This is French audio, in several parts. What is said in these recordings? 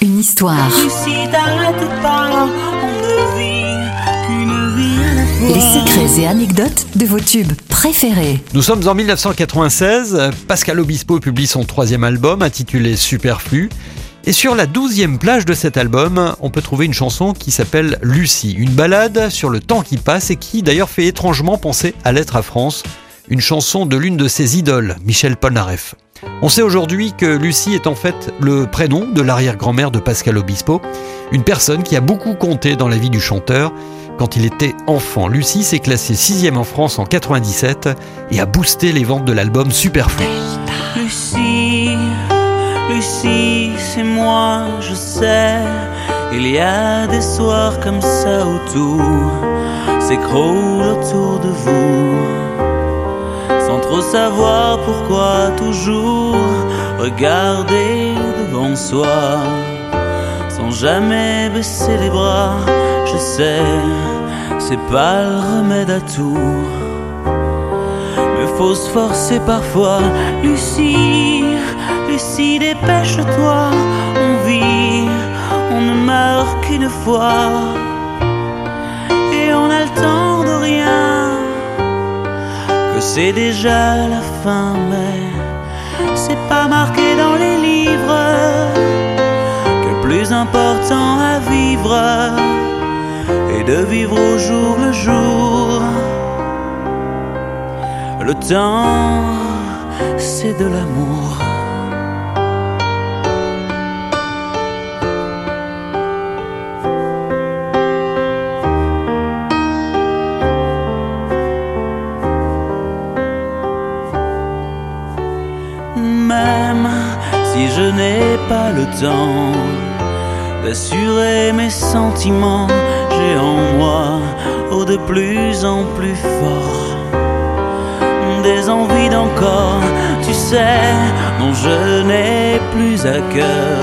Une histoire. Les secrets et anecdotes de vos tubes préférés. Nous sommes en 1996. Pascal Obispo publie son troisième album intitulé Superflu. Et sur la douzième plage de cet album, on peut trouver une chanson qui s'appelle Lucie, une balade sur le temps qui passe et qui d'ailleurs fait étrangement penser à l'être à France, une chanson de l'une de ses idoles, Michel Polnareff. On sait aujourd'hui que Lucie est en fait le prénom de l'arrière-grand-mère de Pascal Obispo, une personne qui a beaucoup compté dans la vie du chanteur. Quand il était enfant, Lucie s'est classée sixième en France en 97 et a boosté les ventes de l'album Superflu. Lucie, Lucie, c'est moi, je sais. Il y a des soirs comme ça où s'écroule autour de vous. Sans trop savoir pourquoi toujours regarder devant soi. Sans jamais baisser les bras, je sais, c'est pas le remède à tout. Mais faut se forcer parfois, Lucie, Lucie, dépêche-toi, on vit, on ne meurt qu'une fois. Et on a le temps de rien, que c'est déjà la fin, mais c'est pas marqué dans les livres que le plus important à vivre est de vivre au jour le jour. Le temps, c'est de l'amour. Je n'ai pas le temps d'assurer mes sentiments, j'ai en moi, oh de plus en plus fort, des envies d'encore, tu sais, dont je n'ai plus à cœur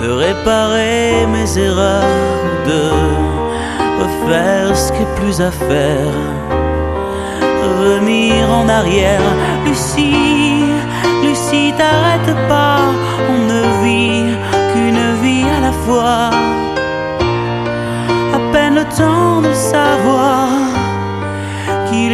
de réparer mes erreurs, de refaire ce qui est plus à faire, revenir en arrière, Lucie. Lucie, t'arrête pas,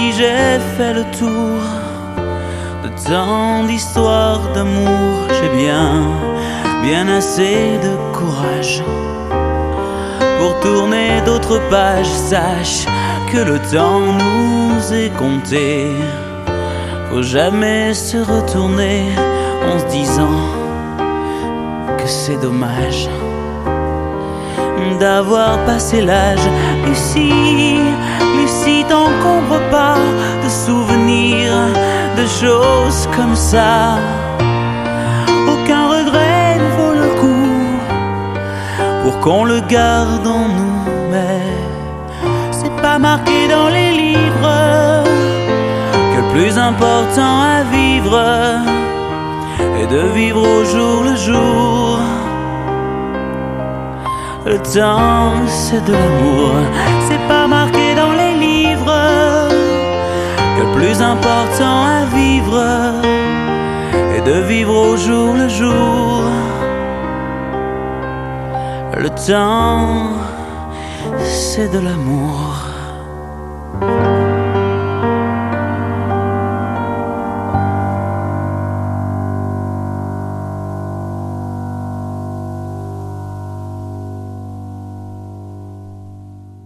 Lucie, j'ai fait le tour de tant d'histoires d'amour. J'ai bien, bien assez de courage pour tourner d'autres pages. Sache que le temps nous est compté. Faut jamais se retourner en se disant que c'est dommage d'avoir passé l'âge. Lucie, Lucie, t'encombre comme ça. Aucun regret ne vaut le coup pour qu'on le garde en nous, mais c'est pas marqué dans les livres que le plus important à vivre est de vivre au jour le jour. Le temps, c'est de l'amour. C'est pas marqué plus important à vivre est de vivre au jour le jour. Le temps, c'est de l'amour.